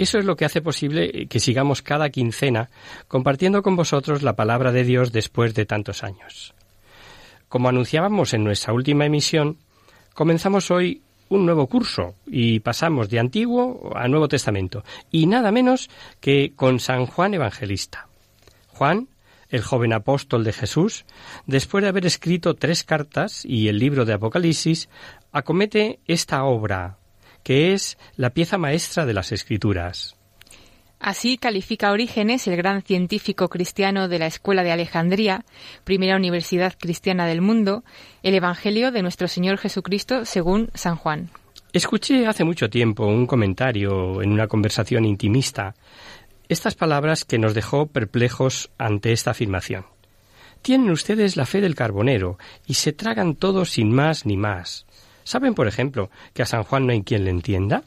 Eso es lo que hace posible que sigamos cada quincena compartiendo con vosotros la palabra de Dios después de tantos años. Como anunciábamos en nuestra última emisión, comenzamos hoy un nuevo curso y pasamos de Antiguo a Nuevo Testamento, y nada menos que con San Juan Evangelista. Juan, el joven apóstol de Jesús, después de haber escrito tres cartas y el libro de Apocalipsis, acomete esta obra, que es la pieza maestra de las Escrituras. Así califica Orígenes, el gran científico cristiano de la Escuela de Alejandría, primera universidad cristiana del mundo, el Evangelio de nuestro Señor Jesucristo según San Juan. Escuché hace mucho tiempo un comentario en una conversación intimista, estas palabras que nos dejó perplejos ante esta afirmación. Tienen ustedes la fe del carbonero y se tragan todo sin más ni más. ¿Saben, por ejemplo, que a San Juan no hay quien le entienda?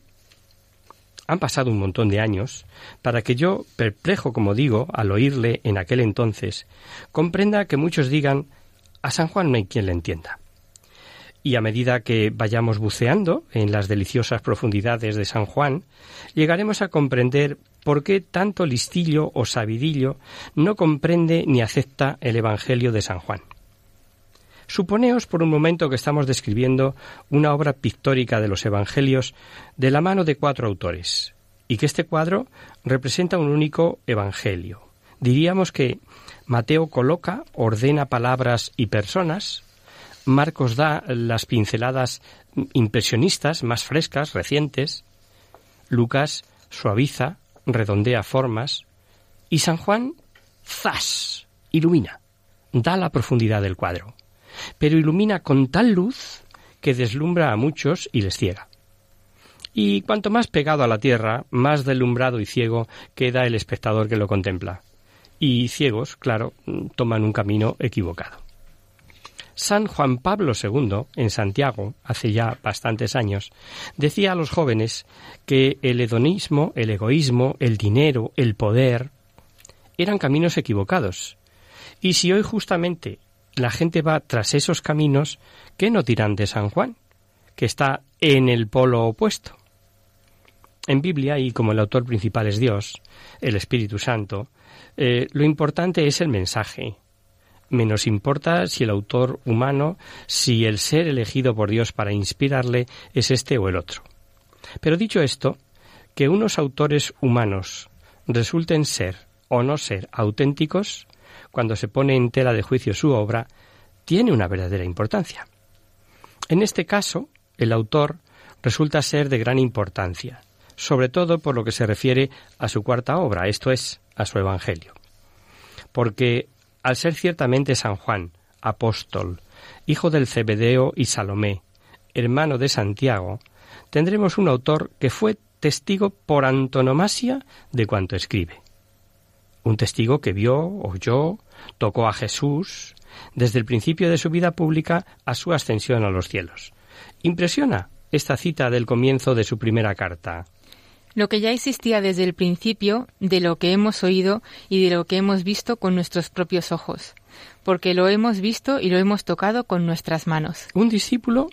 Han pasado un montón de años para que yo, perplejo como digo, al oírle en aquel entonces, comprenda que muchos digan a San Juan no hay quien le entienda. Y a medida que vayamos buceando en las deliciosas profundidades de San Juan, llegaremos a comprender por qué tanto listillo o sabidillo no comprende ni acepta el Evangelio de San Juan. Suponeos por un momento que estamos describiendo una obra pictórica de los Evangelios de la mano de cuatro autores, y que este cuadro representa un único Evangelio. Diríamos que Mateo coloca, ordena palabras y personas, Marcos da las pinceladas impresionistas más frescas, recientes, Lucas suaviza, redondea formas, y San Juan, ¡zas!, ilumina, da la profundidad del cuadro pero ilumina con tal luz que deslumbra a muchos y les ciega. Y cuanto más pegado a la tierra, más deslumbrado y ciego queda el espectador que lo contempla. Y ciegos, claro, toman un camino equivocado. San Juan Pablo II, en Santiago, hace ya bastantes años, decía a los jóvenes que el hedonismo, el egoísmo, el dinero, el poder, eran caminos equivocados. Y si hoy justamente la gente va tras esos caminos, ¿qué no dirán de San Juan? Que está en el polo opuesto. En Biblia, y como el autor principal es Dios, el Espíritu Santo, eh, lo importante es el mensaje. Menos importa si el autor humano, si el ser elegido por Dios para inspirarle es este o el otro. Pero dicho esto, que unos autores humanos resulten ser o no ser auténticos, cuando se pone en tela de juicio su obra, tiene una verdadera importancia. En este caso, el autor resulta ser de gran importancia, sobre todo por lo que se refiere a su cuarta obra, esto es, a su Evangelio. Porque, al ser ciertamente San Juan, apóstol, hijo del Cebedeo y Salomé, hermano de Santiago, tendremos un autor que fue testigo por antonomasia de cuanto escribe. Un testigo que vio, oyó, tocó a Jesús, desde el principio de su vida pública a su ascensión a los cielos. Impresiona esta cita del comienzo de su primera carta. Lo que ya existía desde el principio, de lo que hemos oído y de lo que hemos visto con nuestros propios ojos, porque lo hemos visto y lo hemos tocado con nuestras manos. Un discípulo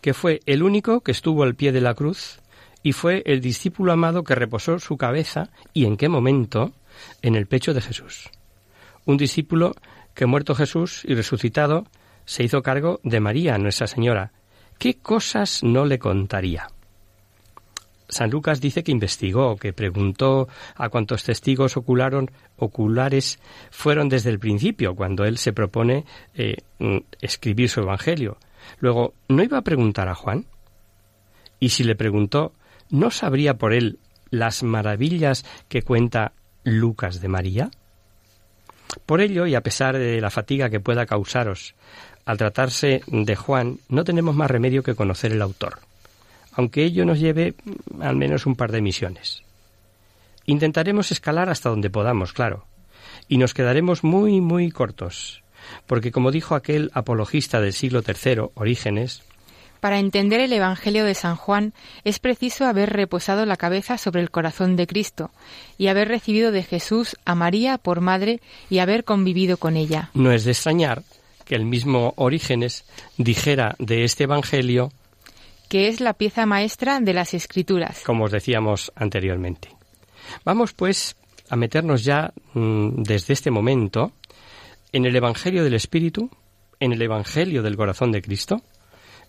que fue el único que estuvo al pie de la cruz y fue el discípulo amado que reposó su cabeza y en qué momento en el pecho de Jesús. Un discípulo que muerto Jesús y resucitado se hizo cargo de María, Nuestra Señora. ¿Qué cosas no le contaría? San Lucas dice que investigó, que preguntó a cuántos testigos ocularon, oculares fueron desde el principio, cuando él se propone eh, mm, escribir su Evangelio. Luego, ¿no iba a preguntar a Juan? Y si le preguntó, ¿no sabría por él las maravillas que cuenta Lucas de María? Por ello, y a pesar de la fatiga que pueda causaros al tratarse de Juan, no tenemos más remedio que conocer el autor, aunque ello nos lleve mm, al menos un par de misiones. Intentaremos escalar hasta donde podamos, claro, y nos quedaremos muy, muy cortos, porque como dijo aquel apologista del siglo III, Orígenes, para entender el Evangelio de San Juan es preciso haber reposado la cabeza sobre el corazón de Cristo y haber recibido de Jesús a María por madre y haber convivido con ella. No es de extrañar que el mismo Orígenes dijera de este Evangelio que es la pieza maestra de las Escrituras. Como os decíamos anteriormente. Vamos pues a meternos ya mm, desde este momento en el Evangelio del Espíritu, en el Evangelio del Corazón de Cristo,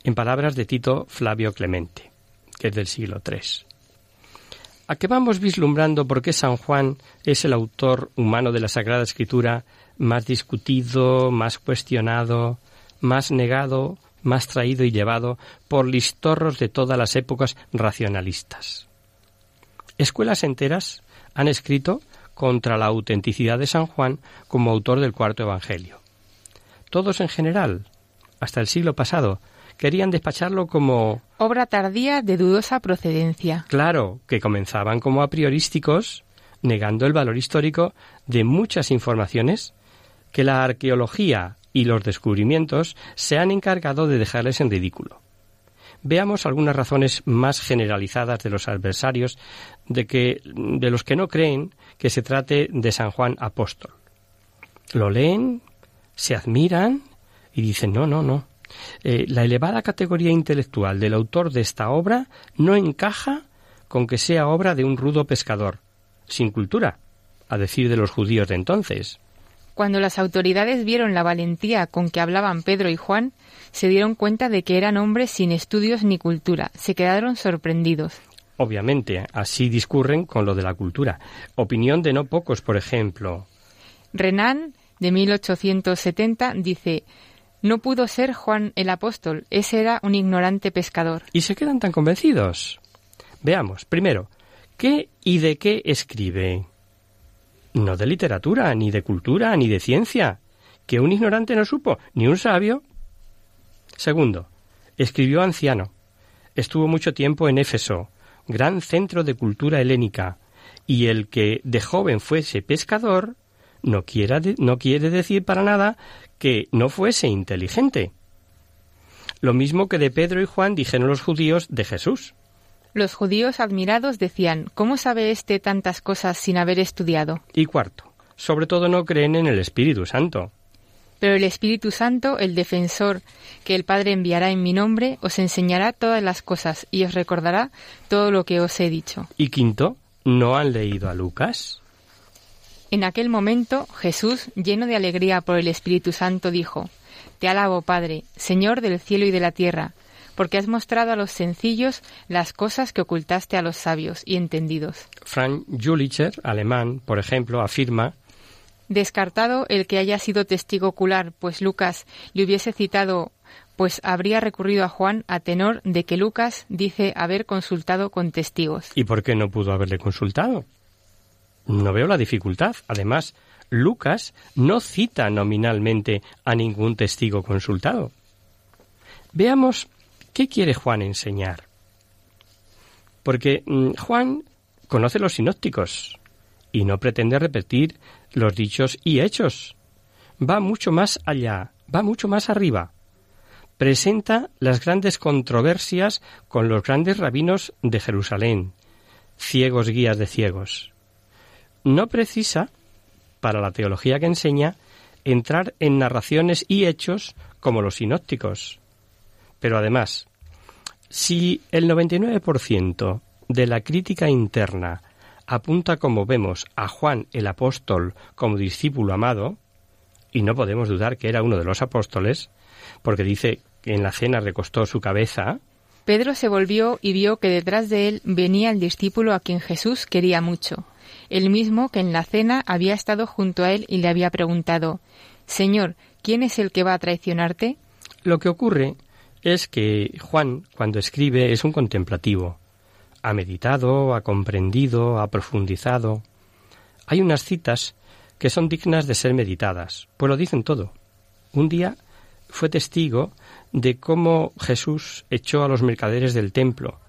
en palabras de Tito Flavio Clemente, que es del siglo III. A que vamos vislumbrando por qué San Juan es el autor humano de la Sagrada Escritura más discutido, más cuestionado, más negado, más traído y llevado por listorros de todas las épocas racionalistas. Escuelas enteras han escrito contra la autenticidad de San Juan como autor del cuarto Evangelio. Todos en general, hasta el siglo pasado, querían despacharlo como obra tardía de dudosa procedencia. Claro, que comenzaban como a priorísticos, negando el valor histórico de muchas informaciones que la arqueología y los descubrimientos se han encargado de dejarles en ridículo. Veamos algunas razones más generalizadas de los adversarios de que de los que no creen que se trate de San Juan apóstol. Lo leen, se admiran y dicen no, no, no. Eh, la elevada categoría intelectual del autor de esta obra no encaja con que sea obra de un rudo pescador, sin cultura, a decir de los judíos de entonces. Cuando las autoridades vieron la valentía con que hablaban Pedro y Juan, se dieron cuenta de que eran hombres sin estudios ni cultura. Se quedaron sorprendidos. Obviamente, así discurren con lo de la cultura. Opinión de no pocos, por ejemplo. Renan, de 1870, dice no pudo ser Juan el apóstol, ese era un ignorante pescador. ¿Y se quedan tan convencidos? Veamos, primero, ¿qué y de qué escribe? No de literatura, ni de cultura, ni de ciencia, que un ignorante no supo, ni un sabio. Segundo, escribió anciano. Estuvo mucho tiempo en Éfeso, gran centro de cultura helénica, y el que de joven fuese pescador no, quiera no quiere decir para nada que no fuese inteligente. Lo mismo que de Pedro y Juan dijeron los judíos de Jesús. Los judíos admirados decían, ¿cómo sabe éste tantas cosas sin haber estudiado? Y cuarto, sobre todo no creen en el Espíritu Santo. Pero el Espíritu Santo, el defensor que el Padre enviará en mi nombre, os enseñará todas las cosas y os recordará todo lo que os he dicho. Y quinto, ¿no han leído a Lucas? En aquel momento Jesús, lleno de alegría por el Espíritu Santo, dijo, Te alabo, Padre, Señor del cielo y de la tierra, porque has mostrado a los sencillos las cosas que ocultaste a los sabios y entendidos. Frank Jülicher, alemán, por ejemplo, afirma Descartado el que haya sido testigo ocular, pues Lucas le hubiese citado, pues habría recurrido a Juan a tenor de que Lucas dice haber consultado con testigos. ¿Y por qué no pudo haberle consultado? No veo la dificultad. Además, Lucas no cita nominalmente a ningún testigo consultado. Veamos qué quiere Juan enseñar. Porque mm, Juan conoce los sinópticos y no pretende repetir los dichos y hechos. Va mucho más allá, va mucho más arriba. Presenta las grandes controversias con los grandes rabinos de Jerusalén, ciegos guías de ciegos. No precisa, para la teología que enseña, entrar en narraciones y hechos como los sinópticos. Pero además, si el 99% de la crítica interna apunta, como vemos, a Juan el apóstol como discípulo amado, y no podemos dudar que era uno de los apóstoles, porque dice que en la cena recostó su cabeza. Pedro se volvió y vio que detrás de él venía el discípulo a quien Jesús quería mucho, el mismo que en la cena había estado junto a él y le había preguntado Señor, ¿quién es el que va a traicionarte? Lo que ocurre es que Juan, cuando escribe, es un contemplativo. Ha meditado, ha comprendido, ha profundizado. Hay unas citas que son dignas de ser meditadas, pues lo dicen todo. Un día fue testigo de cómo Jesús echó a los mercaderes del templo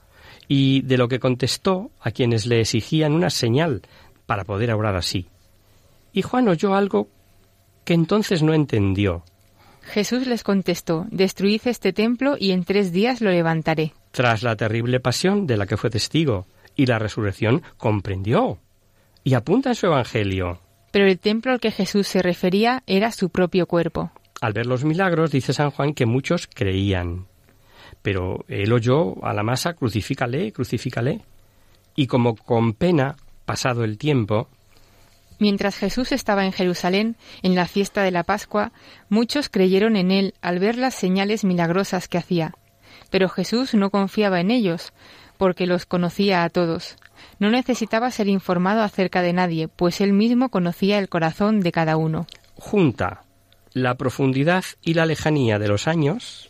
y de lo que contestó a quienes le exigían una señal para poder obrar así. Y Juan oyó algo que entonces no entendió. Jesús les contestó, Destruid este templo y en tres días lo levantaré. Tras la terrible pasión de la que fue testigo y la resurrección, comprendió. Y apunta en su Evangelio. Pero el templo al que Jesús se refería era su propio cuerpo. Al ver los milagros, dice San Juan que muchos creían. Pero él oyó a la masa, crucifícale, crucifícale. Y como con pena, pasado el tiempo, Mientras Jesús estaba en Jerusalén, en la fiesta de la Pascua, muchos creyeron en él al ver las señales milagrosas que hacía. Pero Jesús no confiaba en ellos, porque los conocía a todos. No necesitaba ser informado acerca de nadie, pues él mismo conocía el corazón de cada uno. Junta la profundidad y la lejanía de los años,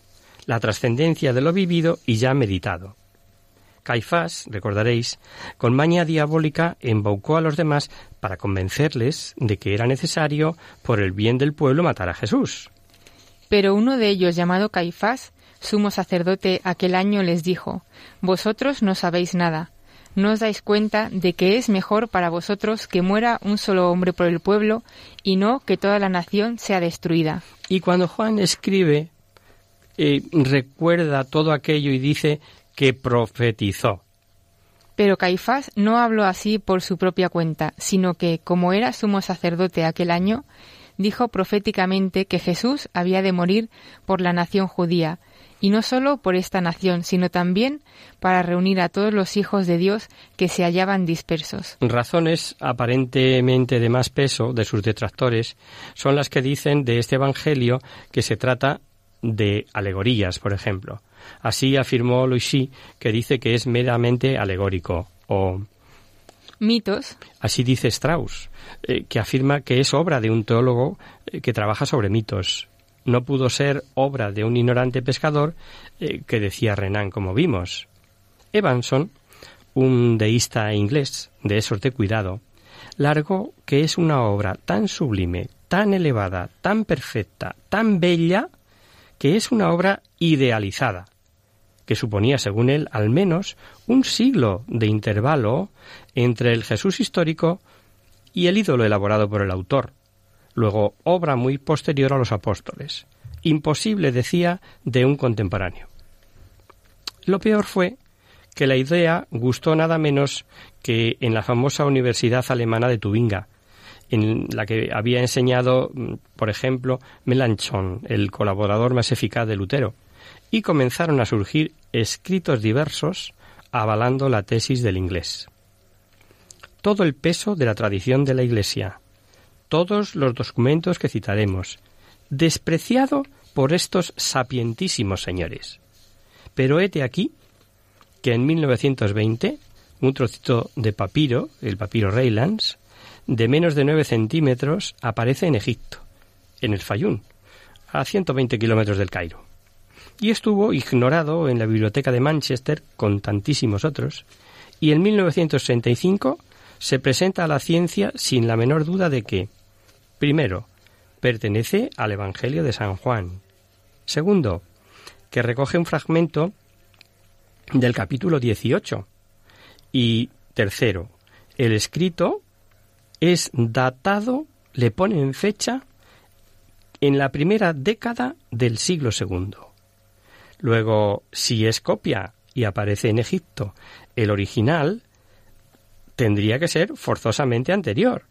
la trascendencia de lo vivido y ya meditado. Caifás, recordaréis, con maña diabólica embaucó a los demás para convencerles de que era necesario, por el bien del pueblo, matar a Jesús. Pero uno de ellos, llamado Caifás, sumo sacerdote, aquel año les dijo, Vosotros no sabéis nada. ¿No os dais cuenta de que es mejor para vosotros que muera un solo hombre por el pueblo y no que toda la nación sea destruida? Y cuando Juan escribe, eh, recuerda todo aquello y dice que profetizó. Pero Caifás no habló así por su propia cuenta, sino que, como era sumo sacerdote aquel año, dijo proféticamente que Jesús había de morir por la nación judía, y no sólo por esta nación, sino también para reunir a todos los hijos de Dios que se hallaban dispersos. Razones aparentemente de más peso de sus detractores son las que dicen de este Evangelio que se trata de alegorías, por ejemplo. Así afirmó Loisy, que dice que es meramente alegórico, o mitos. Así dice Strauss, eh, que afirma que es obra de un teólogo eh, que trabaja sobre mitos. No pudo ser obra de un ignorante pescador eh, que decía Renan, como vimos. Evanson, un deísta inglés de esos de cuidado, largó que es una obra tan sublime, tan elevada, tan perfecta, tan bella, que es una obra idealizada, que suponía, según él, al menos un siglo de intervalo entre el Jesús histórico y el ídolo elaborado por el autor, luego obra muy posterior a los apóstoles, imposible, decía, de un contemporáneo. Lo peor fue que la idea gustó nada menos que en la famosa Universidad Alemana de Tubinga, en la que había enseñado, mm, por ejemplo, Melanchthon, el colaborador más eficaz de Lutero, y comenzaron a surgir escritos diversos avalando la tesis del inglés. Todo el peso de la tradición de la Iglesia, todos los documentos que citaremos, despreciado por estos sapientísimos señores. Pero hete aquí que en 1920 un trocito de papiro, el papiro Reylands, de menos de 9 centímetros aparece en Egipto, en el Fayún, a 120 kilómetros del Cairo. Y estuvo ignorado en la biblioteca de Manchester con tantísimos otros, y en 1965 se presenta a la ciencia sin la menor duda de que, primero, pertenece al Evangelio de San Juan. Segundo, que recoge un fragmento del capítulo 18. Y tercero, el escrito es datado, le ponen fecha, en la primera década del siglo segundo. Luego, si es copia y aparece en Egipto el original, tendría que ser forzosamente anterior,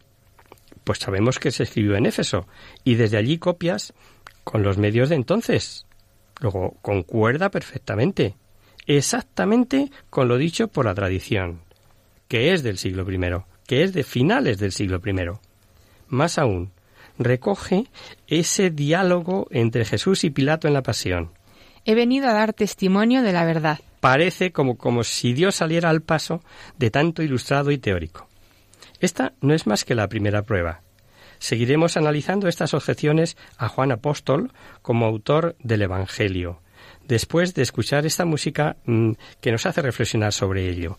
pues sabemos que se escribió en Éfeso, y desde allí copias con los medios de entonces. Luego, concuerda perfectamente, exactamente con lo dicho por la tradición, que es del siglo I, que es de finales del siglo I. Más aún, recoge ese diálogo entre Jesús y Pilato en la pasión. He venido a dar testimonio de la verdad. Parece como, como si Dios saliera al paso de tanto ilustrado y teórico. Esta no es más que la primera prueba. Seguiremos analizando estas objeciones a Juan Apóstol como autor del Evangelio, después de escuchar esta música mm, que nos hace reflexionar sobre ello.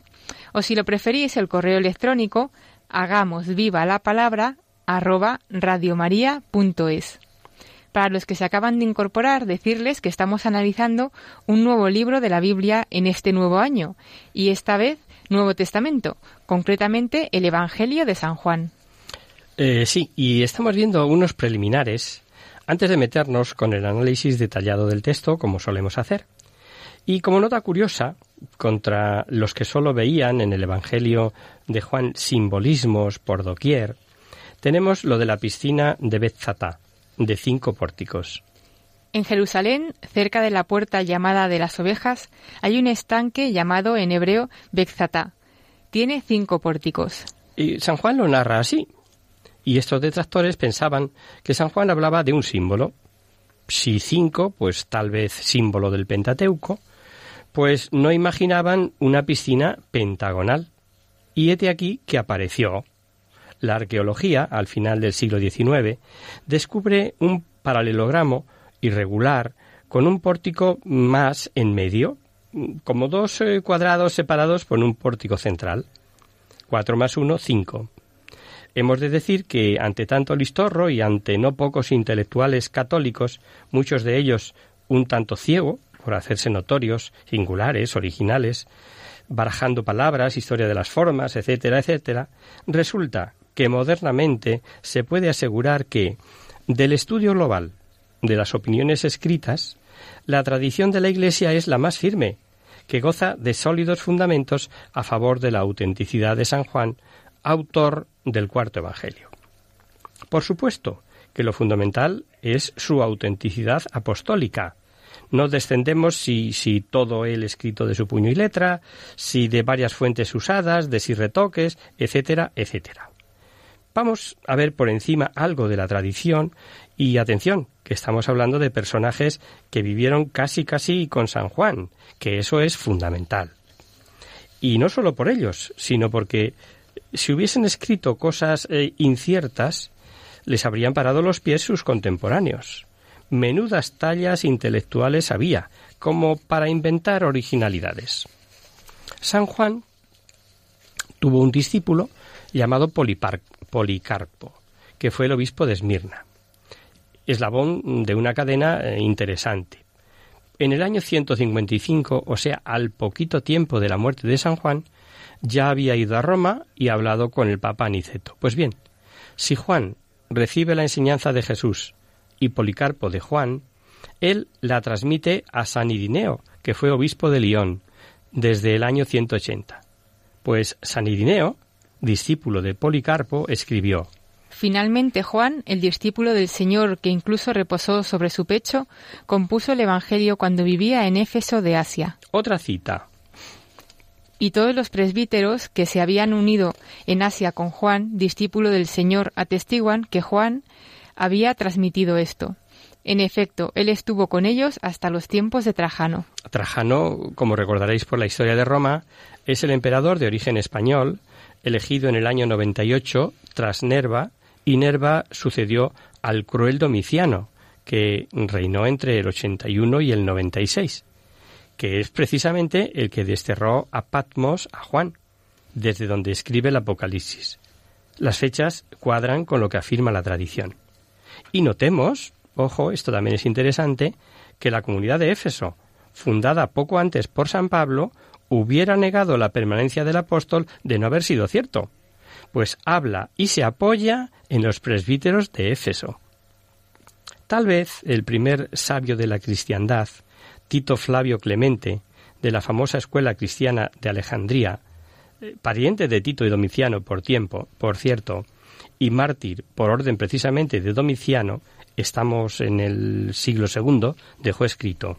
o si lo preferís el correo electrónico hagamos viva la palabra arroba radiomaria.es. Para los que se acaban de incorporar, decirles que estamos analizando un nuevo libro de la Biblia en este nuevo año, y esta vez Nuevo Testamento, concretamente el Evangelio de San Juan. Eh, sí, y estamos viendo unos preliminares antes de meternos con el análisis detallado del texto, como solemos hacer. Y como nota curiosa, contra los que solo veían en el Evangelio de Juan simbolismos por doquier, tenemos lo de la piscina de Betzatá, de cinco pórticos. En Jerusalén, cerca de la puerta llamada de las ovejas, hay un estanque llamado en hebreo Betzatá. Tiene cinco pórticos. Y San Juan lo narra así. Y estos detractores pensaban que San Juan hablaba de un símbolo. Si cinco, pues tal vez símbolo del Pentateuco, pues no imaginaban una piscina pentagonal. Y hete aquí que apareció la arqueología, al final del siglo XIX, descubre un paralelogramo irregular con un pórtico más en medio, como dos eh, cuadrados separados por un pórtico central. Cuatro más uno, cinco. Hemos de decir que ante tanto listorro y ante no pocos intelectuales católicos, muchos de ellos un tanto ciego, por hacerse notorios, singulares, originales, barajando palabras, historia de las formas, etcétera, etcétera, resulta que modernamente se puede asegurar que del estudio global de las opiniones escritas, la tradición de la Iglesia es la más firme, que goza de sólidos fundamentos a favor de la autenticidad de San Juan, autor del cuarto Evangelio. Por supuesto que lo fundamental es su autenticidad apostólica. No descendemos si, si todo él escrito de su puño y letra, si de varias fuentes usadas, de si retoques, etcétera, etcétera. Vamos a ver por encima algo de la tradición y atención, que estamos hablando de personajes que vivieron casi casi con San Juan, que eso es fundamental. Y no solo por ellos, sino porque si hubiesen escrito cosas eh, inciertas, les habrían parado los pies sus contemporáneos. Menudas tallas intelectuales había, como para inventar originalidades. San Juan tuvo un discípulo llamado Policarpo, que fue el obispo de Esmirna, eslabón de una cadena eh, interesante. En el año 155, o sea, al poquito tiempo de la muerte de San Juan, ya había ido a Roma y hablado con el Papa Aniceto. Pues bien, si Juan recibe la enseñanza de Jesús y Policarpo de Juan, él la transmite a San Irineo, que fue obispo de León, desde el año 180. Pues San Irineo discípulo de Policarpo, escribió Finalmente Juan, el discípulo del Señor que incluso reposó sobre su pecho, compuso el Evangelio cuando vivía en Éfeso de Asia. Otra cita. Y todos los presbíteros que se habían unido en Asia con Juan, discípulo del Señor, atestiguan que Juan había transmitido esto. En efecto, él estuvo con ellos hasta los tiempos de Trajano. Trajano, como recordaréis por la historia de Roma, es el emperador de origen español, elegido en el año 98 tras Nerva, y Nerva sucedió al cruel Domiciano, que reinó entre el 81 y el 96, que es precisamente el que desterró a Patmos a Juan, desde donde escribe el Apocalipsis. Las fechas cuadran con lo que afirma la tradición. Y notemos, ojo, esto también es interesante, que la comunidad de Éfeso, fundada poco antes por San Pablo, hubiera negado la permanencia del apóstol de no haber sido cierto, pues habla y se apoya en los presbíteros de Éfeso. Tal vez el primer sabio de la cristiandad, Tito Flavio Clemente, de la famosa escuela cristiana de Alejandría, eh, pariente de Tito y Domiciano por tiempo, por cierto, y mártir por orden precisamente de Domiciano, estamos en el siglo II, dejó escrito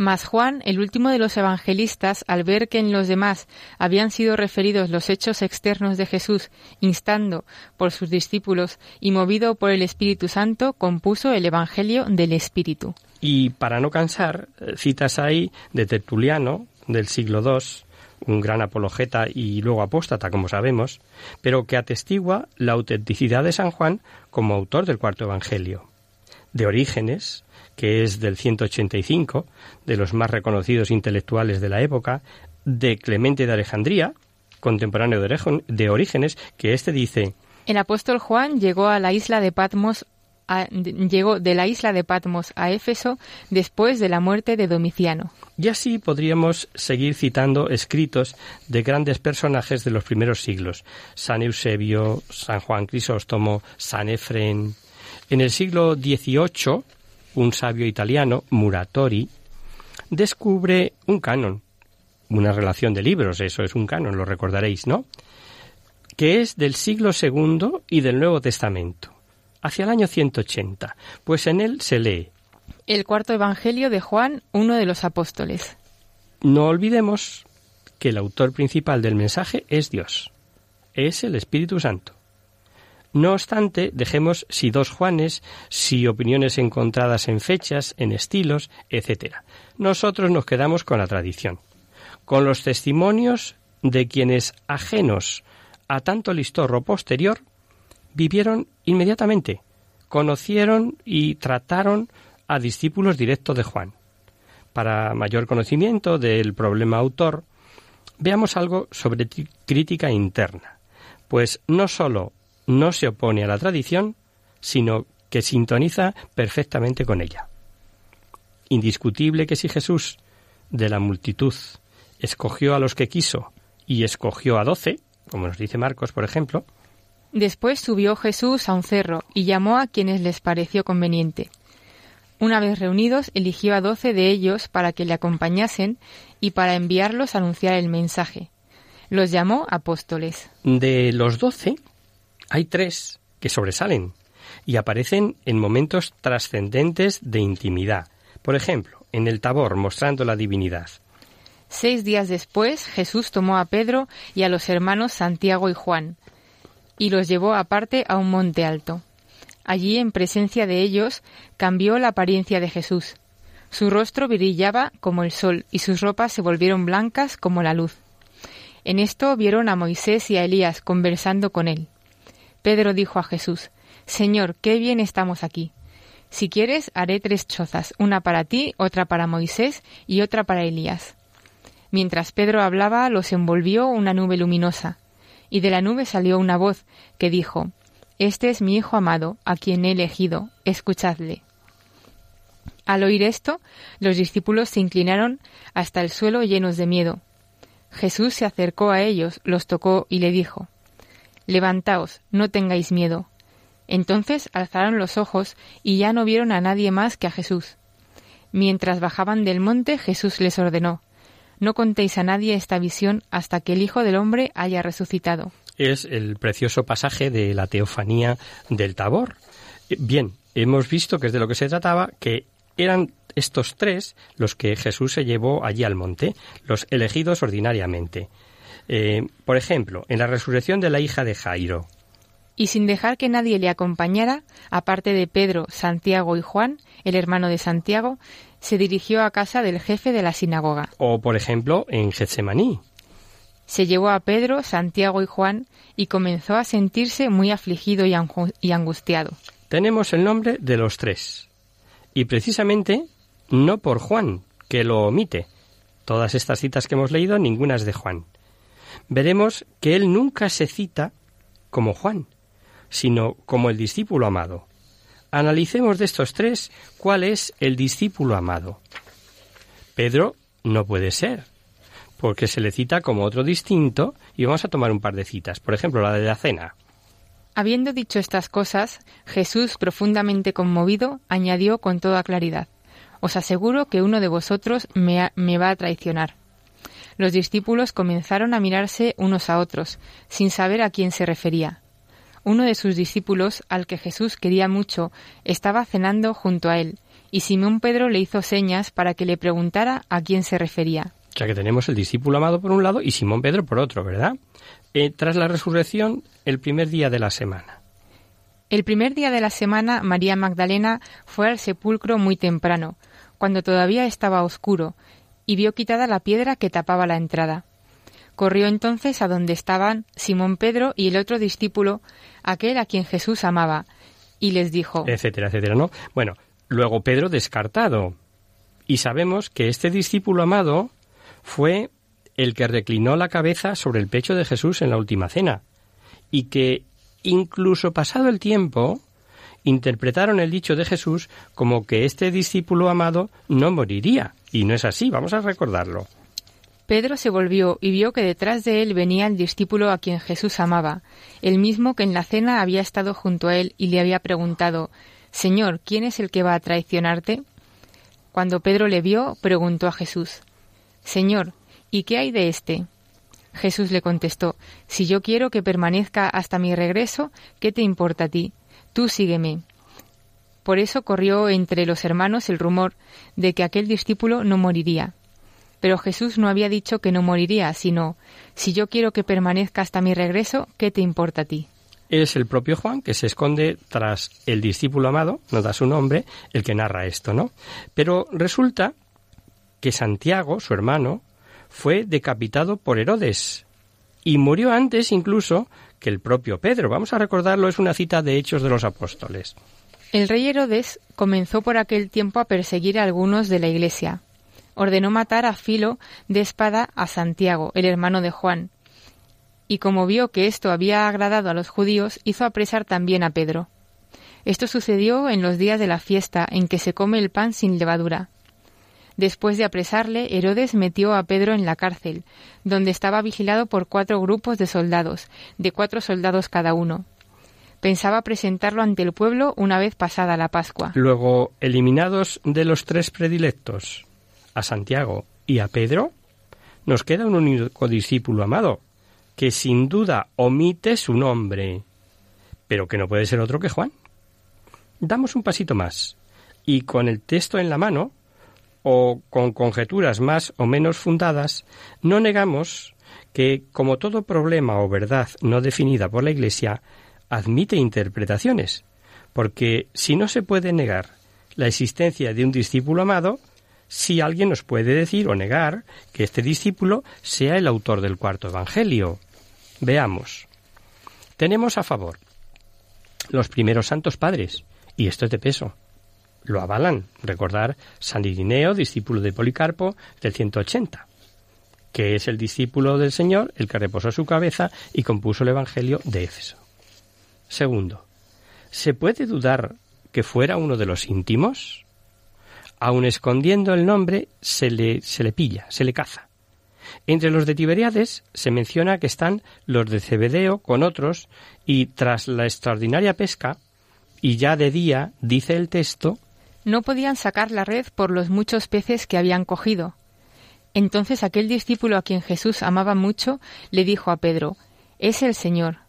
mas Juan, el último de los evangelistas, al ver que en los demás habían sido referidos los hechos externos de Jesús, instando por sus discípulos y movido por el Espíritu Santo, compuso el Evangelio del Espíritu. Y para no cansar, eh, citas ahí de Tertuliano, del siglo II, un gran apologeta y luego apóstata, como sabemos, pero que atestigua la autenticidad de San Juan como autor del cuarto Evangelio. De Orígenes, que es del 185, de los más reconocidos intelectuales de la época, de Clemente de Alejandría, contemporáneo de Orígenes, que éste dice El apóstol Juan llegó a la isla de Patmos llegó de la isla de Patmos a Éfeso después de la muerte de Domiciano. Y así podríamos seguir citando escritos de grandes personajes de los primeros siglos, San Eusebio, San Juan Crisóstomo, San Efren. En el siglo XVIII, un sabio italiano, Muratori, descubre un canon, una relación de libros, eso es un canon, lo recordaréis, ¿no? Que es del siglo II y del Nuevo Testamento, hacia el año 180, pues en él se lee el cuarto Evangelio de Juan, uno de los apóstoles. No olvidemos que el autor principal del mensaje es Dios, es el Espíritu Santo. No obstante, dejemos si dos Juanes, si opiniones encontradas en fechas, en estilos, etc. Nosotros nos quedamos con la tradición, con los testimonios de quienes ajenos a tanto listorro posterior vivieron inmediatamente, conocieron y trataron a discípulos directos de Juan. Para mayor conocimiento del problema autor, veamos algo sobre crítica interna, pues no sólo no se opone a la tradición, sino que sintoniza perfectamente con ella. Indiscutible que si Jesús, de la multitud, escogió a los que quiso y escogió a doce, como nos dice Marcos, por ejemplo, Después subió Jesús a un cerro y llamó a quienes les pareció conveniente. Una vez reunidos, eligió a doce de ellos para que le acompañasen y para enviarlos a anunciar el mensaje. Los llamó apóstoles. De los doce, hay tres que sobresalen y aparecen en momentos trascendentes de intimidad. Por ejemplo, en el Tabor, mostrando la divinidad. Seis días después, Jesús tomó a Pedro y a los hermanos Santiago y Juan, y los llevó aparte a un monte alto. Allí, en presencia de ellos, cambió la apariencia de Jesús. Su rostro brillaba como el sol y sus ropas se volvieron blancas como la luz. En esto vieron a Moisés y a Elías conversando con él. Pedro dijo a Jesús, Señor, qué bien estamos aquí. Si quieres, haré tres chozas, una para ti, otra para Moisés y otra para Elías. Mientras Pedro hablaba, los envolvió una nube luminosa, y de la nube salió una voz que dijo, este es mi Hijo amado, a quien he elegido, escuchadle. Al oír esto, los discípulos se inclinaron hasta el suelo llenos de miedo. Jesús se acercó a ellos, los tocó y le dijo, Levantaos, no tengáis miedo. Entonces alzaron los ojos y ya no vieron a nadie más que a Jesús. Mientras bajaban del monte, Jesús les ordenó, No contéis a nadie esta visión hasta que el Hijo del Hombre haya resucitado es el precioso pasaje de la teofanía del Tabor. Bien, hemos visto que es de lo que se trataba, que eran estos tres los que Jesús se llevó allí al monte, los elegidos ordinariamente. Eh, por ejemplo, en la resurrección de la hija de Jairo. Y sin dejar que nadie le acompañara, aparte de Pedro, Santiago y Juan, el hermano de Santiago, se dirigió a casa del jefe de la sinagoga. O, por ejemplo, en Getsemaní, se llevó a Pedro, Santiago y Juan y comenzó a sentirse muy afligido y, angustiado. Tenemos el nombre de los tres. Y precisamente no por Juan, que lo omite. Todas estas citas que hemos leído, ninguna es de Juan. Veremos que él nunca se cita como Juan, sino como el discípulo amado. Analicemos de estos tres cuál es el discípulo amado. Pedro no puede ser, porque se le cita como otro distinto y vamos a tomar un par de citas. Por ejemplo, la de la cena. Habiendo dicho estas cosas, Jesús, profundamente conmovido, añadió con toda claridad, Os aseguro que uno de vosotros me, me va a traicionar. Los discípulos comenzaron a mirarse unos a otros, sin saber a quién se refería. Uno de sus discípulos, al que Jesús quería mucho, estaba cenando junto a él, y Simón Pedro le hizo señas para que le preguntara a quién se refería. O sea que tenemos el discípulo amado por un lado y Simón Pedro por otro, ¿verdad? Eh, tras la resurrección, el primer día de la semana. El primer día de la semana, María Magdalena fue al sepulcro muy temprano, cuando todavía estaba oscuro, y vio quitada la piedra que tapaba la entrada. Corrió entonces a donde estaban Simón Pedro y el otro discípulo, aquel a quien Jesús amaba, y les dijo, etcétera, etcétera, ¿no? Bueno, luego Pedro descartado. Y sabemos que este discípulo amado fue el que reclinó la cabeza sobre el pecho de Jesús en la última cena y que incluso pasado el tiempo interpretaron el dicho de Jesús como que este discípulo amado no moriría. Y no es así, vamos a recordarlo. Pedro se volvió y vio que detrás de él venía el discípulo a quien Jesús amaba, el mismo que en la cena había estado junto a él y le había preguntado Señor, ¿quién es el que va a traicionarte? Cuando Pedro le vio, preguntó a Jesús Señor, ¿y qué hay de éste? Jesús le contestó Si yo quiero que permanezca hasta mi regreso, ¿qué te importa a ti? Tú sígueme. Por eso corrió entre los hermanos el rumor de que aquel discípulo no moriría. Pero Jesús no había dicho que no moriría, sino, si yo quiero que permanezca hasta mi regreso, ¿qué te importa a ti? Es el propio Juan que se esconde tras el discípulo amado, no da su nombre, el que narra esto, ¿no? Pero resulta que Santiago, su hermano, fue decapitado por Herodes y murió antes incluso que el propio Pedro. Vamos a recordarlo, es una cita de Hechos de los Apóstoles. El rey Herodes comenzó por aquel tiempo a perseguir a algunos de la iglesia ordenó matar a filo de espada a Santiago, el hermano de Juan. Y como vio que esto había agradado a los judíos, hizo apresar también a Pedro. Esto sucedió en los días de la fiesta en que se come el pan sin levadura. Después de apresarle, Herodes metió a Pedro en la cárcel, donde estaba vigilado por cuatro grupos de soldados, de cuatro soldados cada uno. Pensaba presentarlo ante el pueblo una vez pasada la Pascua. Luego, eliminados de los tres predilectos, a Santiago y a Pedro, nos queda un único discípulo amado, que sin duda omite su nombre, pero que no puede ser otro que Juan. Damos un pasito más, y con el texto en la mano, o con conjeturas más o menos fundadas, no negamos que, como todo problema o verdad no definida por la Iglesia, admite interpretaciones, porque si no se puede negar la existencia de un discípulo amado, si alguien nos puede decir o negar que este discípulo sea el autor del cuarto Evangelio. Veamos. Tenemos a favor los primeros santos padres, y esto es de peso. Lo avalan. Recordar San Irineo, discípulo de Policarpo, del 180, que es el discípulo del Señor, el que reposó su cabeza y compuso el Evangelio de Éfeso. Segundo, ¿se puede dudar que fuera uno de los íntimos? Aun escondiendo el nombre, se le, se le pilla, se le caza. Entre los de Tiberiades se menciona que están los de Cebedeo con otros y tras la extraordinaria pesca, y ya de día, dice el texto, no podían sacar la red por los muchos peces que habían cogido. Entonces aquel discípulo a quien Jesús amaba mucho le dijo a Pedro, Es el Señor.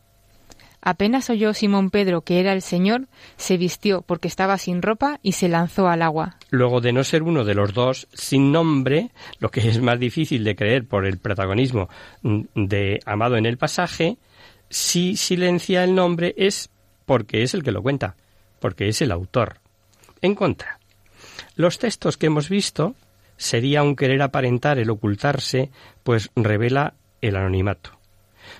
Apenas oyó Simón Pedro que era el Señor, se vistió porque estaba sin ropa y se lanzó al agua. Luego de no ser uno de los dos sin nombre, lo que es más difícil de creer por el protagonismo de Amado en el pasaje, si silencia el nombre es porque es el que lo cuenta, porque es el autor. En contra, los textos que hemos visto sería un querer aparentar el ocultarse, pues revela el anonimato.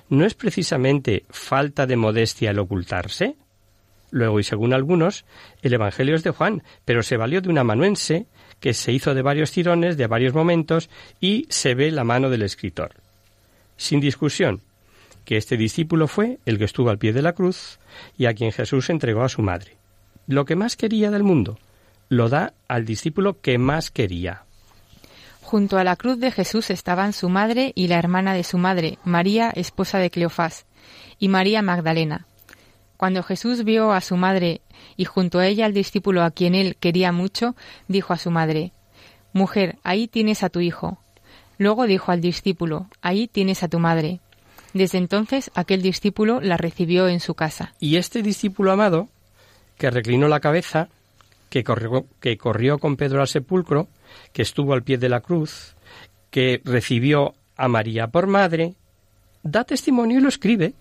¿No es precisamente falta de modestia el ocultarse? Luego, y según algunos, el Evangelio es de Juan, pero se valió de un amanuense que se hizo de varios tirones, de varios momentos, y se ve la mano del escritor. Sin discusión, que este discípulo fue el que estuvo al pie de la cruz y a quien Jesús entregó a su madre. Lo que más quería del mundo, lo da al discípulo que más quería. Junto a la cruz de Jesús estaban su madre y la hermana de su madre, María, esposa de Cleofás, y María Magdalena. Cuando Jesús vio a su madre y junto a ella al discípulo a quien él quería mucho, dijo a su madre, Mujer, ahí tienes a tu hijo. Luego dijo al discípulo, Ahí tienes a tu madre. Desde entonces aquel discípulo la recibió en su casa. Y este discípulo amado, que reclinó la cabeza, que corrió, que corrió con Pedro al sepulcro, que estuvo al pie de la cruz, que recibió a María por madre, da testimonio y lo escribe.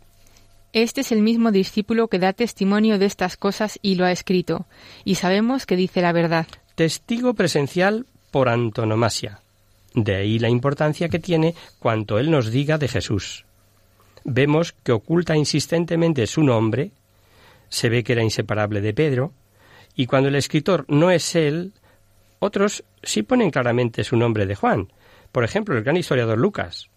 Este es el mismo discípulo que da testimonio de estas cosas y lo ha escrito, y sabemos que dice la verdad. Testigo presencial por antonomasia. De ahí la importancia que tiene cuanto él nos diga de Jesús. Vemos que oculta insistentemente su nombre, se ve que era inseparable de Pedro, y cuando el escritor no es él, otros sí ponen claramente su nombre de Juan. Por ejemplo, el gran historiador Lucas.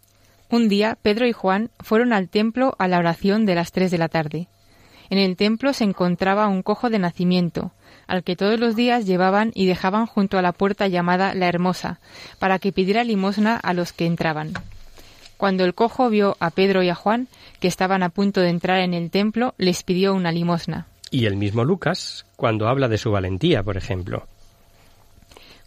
Un día, Pedro y Juan fueron al templo a la oración de las tres de la tarde. En el templo se encontraba un cojo de nacimiento, al que todos los días llevaban y dejaban junto a la puerta llamada La Hermosa, para que pidiera limosna a los que entraban. Cuando el cojo vio a Pedro y a Juan, que estaban a punto de entrar en el templo, les pidió una limosna. Y el mismo Lucas, cuando habla de su valentía, por ejemplo.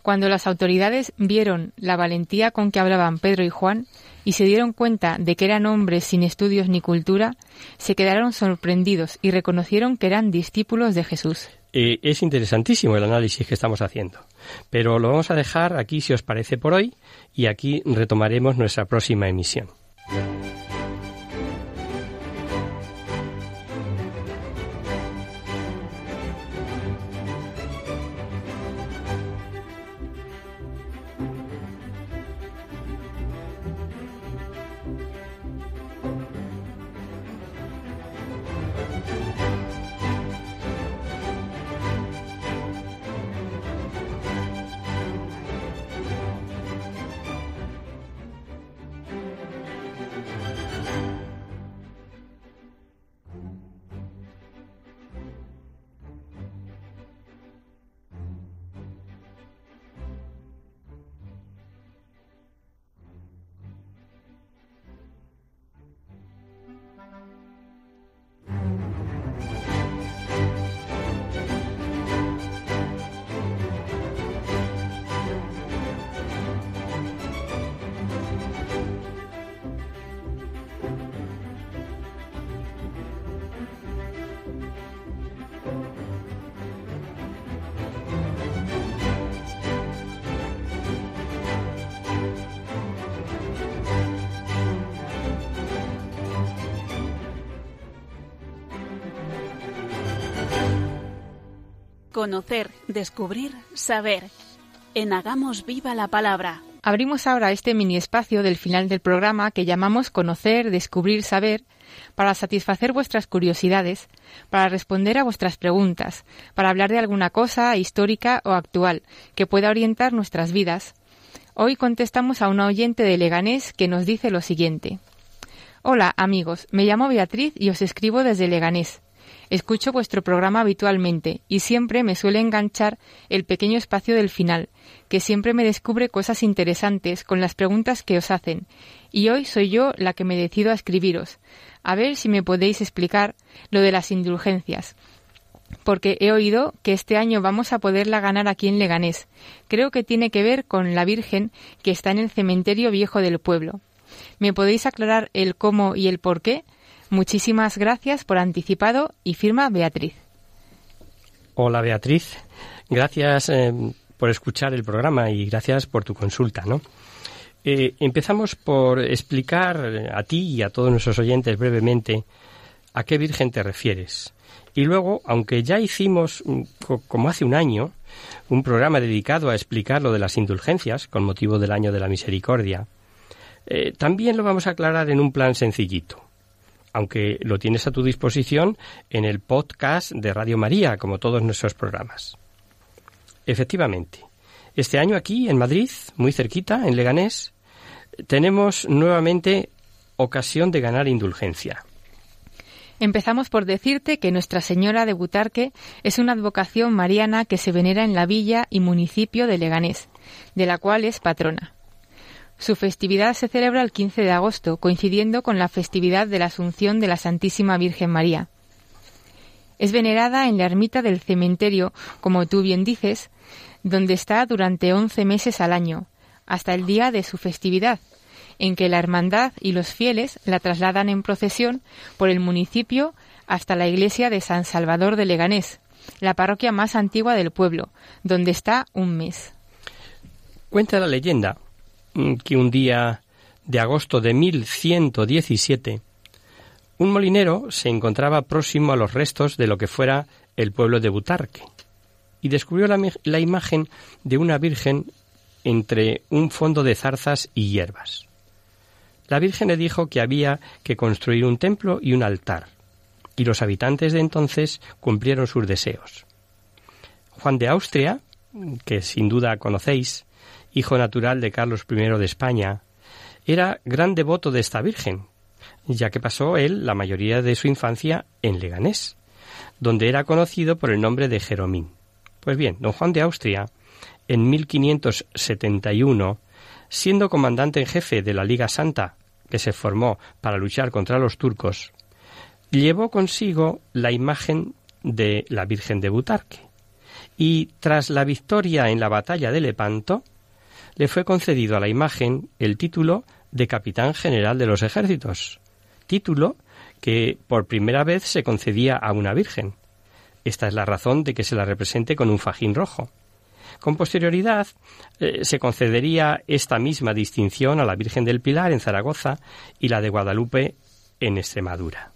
Cuando las autoridades vieron la valentía con que hablaban Pedro y Juan y se dieron cuenta de que eran hombres sin estudios ni cultura, se quedaron sorprendidos y reconocieron que eran discípulos de Jesús. Es interesantísimo el análisis que estamos haciendo, pero lo vamos a dejar aquí si os parece por hoy y aquí retomaremos nuestra próxima emisión. Conocer, descubrir, saber. En Hagamos Viva la Palabra. Abrimos ahora este mini espacio del final del programa que llamamos Conocer, Descubrir, Saber, para satisfacer vuestras curiosidades, para responder a vuestras preguntas, para hablar de alguna cosa histórica o actual que pueda orientar nuestras vidas. Hoy contestamos a una oyente de Leganés que nos dice lo siguiente. Hola amigos, me llamo Beatriz y os escribo desde Leganés. Escucho vuestro programa habitualmente y siempre me suele enganchar el pequeño espacio del final, que siempre me descubre cosas interesantes con las preguntas que os hacen. Y hoy soy yo la que me decido a escribiros. A ver si me podéis explicar lo de las indulgencias. Porque he oído que este año vamos a poderla ganar aquí en Leganés. Creo que tiene que ver con la Virgen que está en el cementerio viejo del pueblo. ¿Me podéis aclarar el cómo y el por qué? Muchísimas gracias por anticipado y firma Beatriz. Hola Beatriz, gracias eh, por escuchar el programa y gracias por tu consulta, ¿no? Eh, empezamos por explicar a ti y a todos nuestros oyentes brevemente a qué Virgen te refieres. Y luego, aunque ya hicimos, mm, como hace un año, un programa dedicado a explicar lo de las indulgencias con motivo del año de la misericordia, eh, también lo vamos a aclarar en un plan sencillito aunque lo tienes a tu disposición en el podcast de Radio María, como todos nuestros programas. Efectivamente, este año aquí en Madrid, muy cerquita, en Leganés, tenemos nuevamente ocasión de ganar indulgencia. Empezamos por decirte que Nuestra Señora de Butarque es una advocación mariana que se venera en la villa y municipio de Leganés, de la cual es patrona. Su festividad se celebra el 15 de agosto, coincidiendo con la festividad de la Asunción de la Santísima Virgen María. Es venerada en la ermita del cementerio, como tú bien dices, donde está durante once meses al año, hasta el día de su festividad, en que la hermandad y los fieles la trasladan en procesión por el municipio hasta la iglesia de San Salvador de Leganés, la parroquia más antigua del pueblo, donde está un mes. Cuenta la leyenda que un día de agosto de 1117, un molinero se encontraba próximo a los restos de lo que fuera el pueblo de Butarque y descubrió la, la imagen de una virgen entre un fondo de zarzas y hierbas. La Virgen le dijo que había que construir un templo y un altar, y los habitantes de entonces cumplieron sus deseos. Juan de Austria, que sin duda conocéis, hijo natural de Carlos I de España, era gran devoto de esta Virgen, ya que pasó él la mayoría de su infancia en Leganés, donde era conocido por el nombre de Jeromín. Pues bien, don Juan de Austria, en 1571, siendo comandante en jefe de la Liga Santa, que se formó para luchar contra los turcos, llevó consigo la imagen de la Virgen de Butarque. Y tras la victoria en la batalla de Lepanto, le fue concedido a la imagen el título de Capitán General de los Ejércitos, título que por primera vez se concedía a una virgen. Esta es la razón de que se la represente con un fajín rojo. Con posterioridad eh, se concedería esta misma distinción a la Virgen del Pilar en Zaragoza y la de Guadalupe en Extremadura.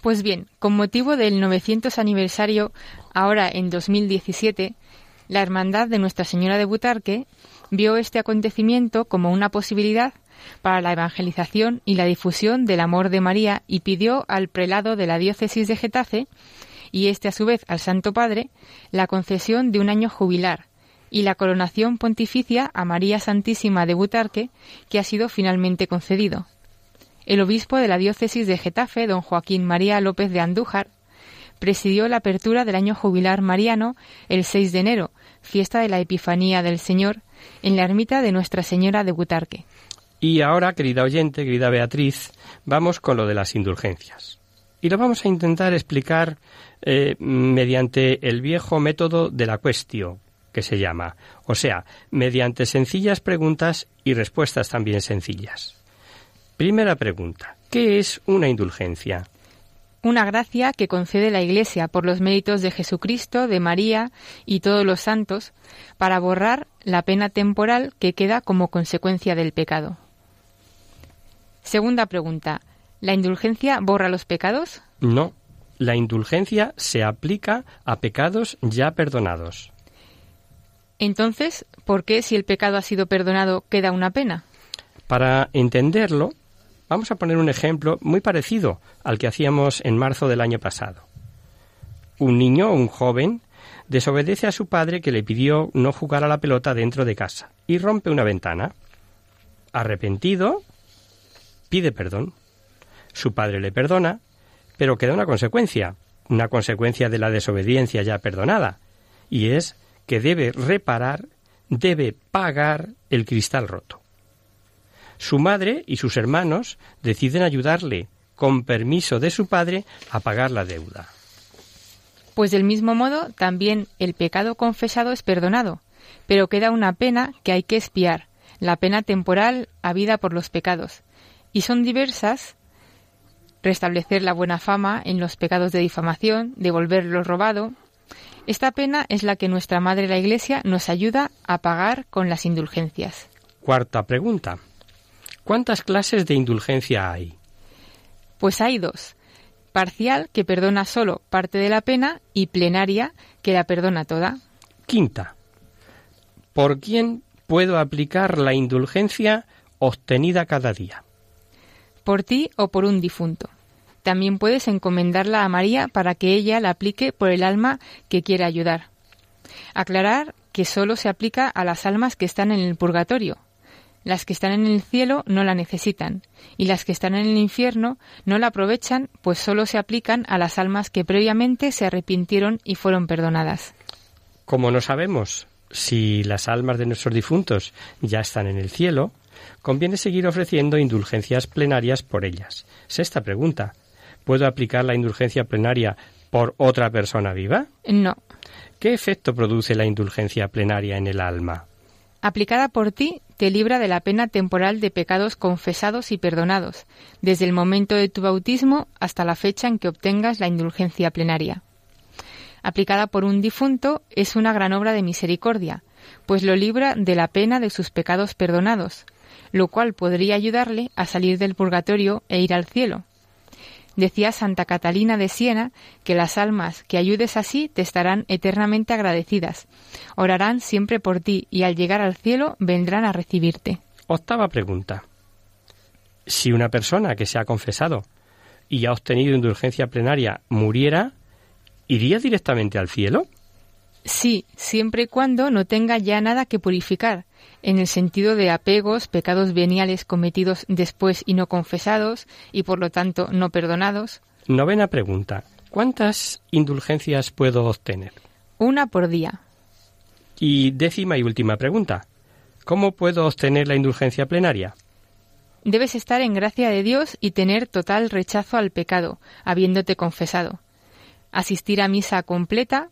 Pues bien, con motivo del 900 aniversario, ahora en 2017, la Hermandad de Nuestra Señora de Butarque vio este acontecimiento como una posibilidad para la evangelización y la difusión del amor de María y pidió al prelado de la diócesis de Getafe y este a su vez al Santo Padre la concesión de un año jubilar y la coronación pontificia a María Santísima de Butarque que ha sido finalmente concedido. El obispo de la diócesis de Getafe, don Joaquín María López de Andújar, presidió la apertura del año jubilar mariano el 6 de enero, fiesta de la Epifanía del Señor, en la ermita de Nuestra Señora de Butarque. Y ahora, querida oyente, querida Beatriz, vamos con lo de las indulgencias. Y lo vamos a intentar explicar eh, mediante el viejo método de la cuestión, que se llama, o sea, mediante sencillas preguntas y respuestas también sencillas. Primera pregunta. ¿Qué es una indulgencia? Una gracia que concede la Iglesia por los méritos de Jesucristo, de María y todos los santos para borrar la pena temporal que queda como consecuencia del pecado. Segunda pregunta. ¿La indulgencia borra los pecados? No. La indulgencia se aplica a pecados ya perdonados. Entonces, ¿por qué si el pecado ha sido perdonado queda una pena? Para entenderlo, Vamos a poner un ejemplo muy parecido al que hacíamos en marzo del año pasado. Un niño o un joven desobedece a su padre que le pidió no jugar a la pelota dentro de casa y rompe una ventana. Arrepentido, pide perdón. Su padre le perdona, pero queda una consecuencia, una consecuencia de la desobediencia ya perdonada, y es que debe reparar, debe pagar el cristal roto. Su madre y sus hermanos deciden ayudarle, con permiso de su padre, a pagar la deuda. Pues del mismo modo, también el pecado confesado es perdonado, pero queda una pena que hay que espiar, la pena temporal habida por los pecados. Y son diversas restablecer la buena fama en los pecados de difamación, devolver lo robado. Esta pena es la que nuestra Madre la Iglesia nos ayuda a pagar con las indulgencias. Cuarta pregunta. ¿Cuántas clases de indulgencia hay? Pues hay dos. Parcial, que perdona solo parte de la pena, y plenaria, que la perdona toda. Quinta. ¿Por quién puedo aplicar la indulgencia obtenida cada día? Por ti o por un difunto. También puedes encomendarla a María para que ella la aplique por el alma que quiere ayudar. Aclarar que solo se aplica a las almas que están en el purgatorio, las que están en el cielo no la necesitan, y las que están en el infierno no la aprovechan, pues solo se aplican a las almas que previamente se arrepintieron y fueron perdonadas. Como no sabemos si las almas de nuestros difuntos ya están en el cielo, conviene seguir ofreciendo indulgencias plenarias por ellas. Sexta pregunta. ¿Puedo aplicar la indulgencia plenaria por otra persona viva? No. ¿Qué efecto produce la indulgencia plenaria en el alma? Aplicada por ti, te libra de la pena temporal de pecados confesados y perdonados, desde el momento de tu bautismo hasta la fecha en que obtengas la indulgencia plenaria. Aplicada por un difunto, es una gran obra de misericordia, pues lo libra de la pena de sus pecados perdonados, lo cual podría ayudarle a salir del purgatorio e ir al cielo. Decía Santa Catalina de Siena que las almas que ayudes así te estarán eternamente agradecidas, orarán siempre por ti y al llegar al cielo vendrán a recibirte. Octava pregunta. Si una persona que se ha confesado y ha obtenido indulgencia plenaria muriera, ¿iría directamente al cielo? Sí, siempre y cuando no tenga ya nada que purificar, en el sentido de apegos, pecados veniales cometidos después y no confesados, y por lo tanto no perdonados. Novena pregunta. ¿Cuántas indulgencias puedo obtener? Una por día. Y décima y última pregunta. ¿Cómo puedo obtener la indulgencia plenaria? Debes estar en gracia de Dios y tener total rechazo al pecado, habiéndote confesado. Asistir a misa completa,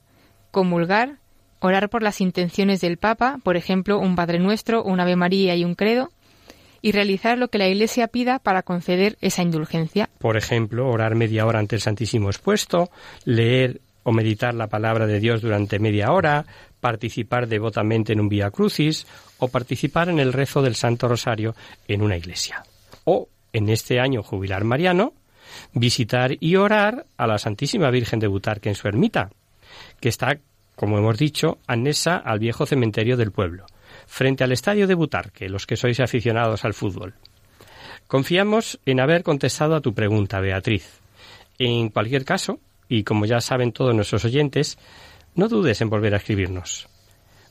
comulgar, orar por las intenciones del Papa, por ejemplo, un Padre Nuestro, un Ave María y un Credo, y realizar lo que la Iglesia pida para conceder esa indulgencia. Por ejemplo, orar media hora ante el Santísimo expuesto, leer o meditar la palabra de Dios durante media hora, participar devotamente en un Vía Crucis o participar en el rezo del Santo Rosario en una iglesia. O, en este año jubilar mariano, visitar y orar a la Santísima Virgen de Butarque en su ermita, que está, como hemos dicho, anesa al viejo cementerio del pueblo, frente al estadio de Butarque, los que sois aficionados al fútbol. Confiamos en haber contestado a tu pregunta, Beatriz. En cualquier caso, y como ya saben todos nuestros oyentes, no dudes en volver a escribirnos.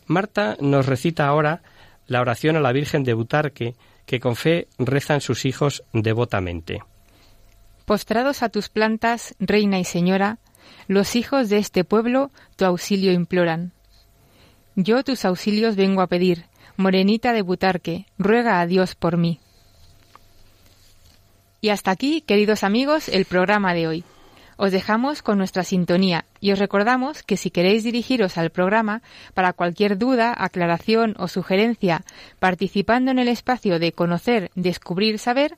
Marta nos recita ahora la oración a la Virgen de Butarque que con fe rezan sus hijos devotamente. Postrados a tus plantas, Reina y Señora, los hijos de este pueblo tu auxilio imploran. Yo tus auxilios vengo a pedir, Morenita de Butarque, ruega a Dios por mí. Y hasta aquí, queridos amigos, el programa de hoy. Os dejamos con nuestra sintonía y os recordamos que si queréis dirigiros al programa para cualquier duda, aclaración o sugerencia participando en el espacio de conocer, descubrir, saber,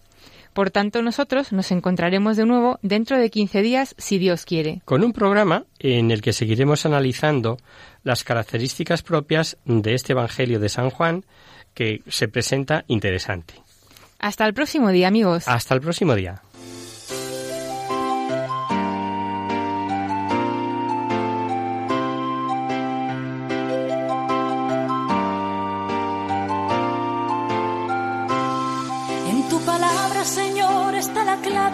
Por tanto, nosotros nos encontraremos de nuevo dentro de 15 días, si Dios quiere. Con un programa en el que seguiremos analizando las características propias de este Evangelio de San Juan que se presenta interesante. Hasta el próximo día, amigos. Hasta el próximo día.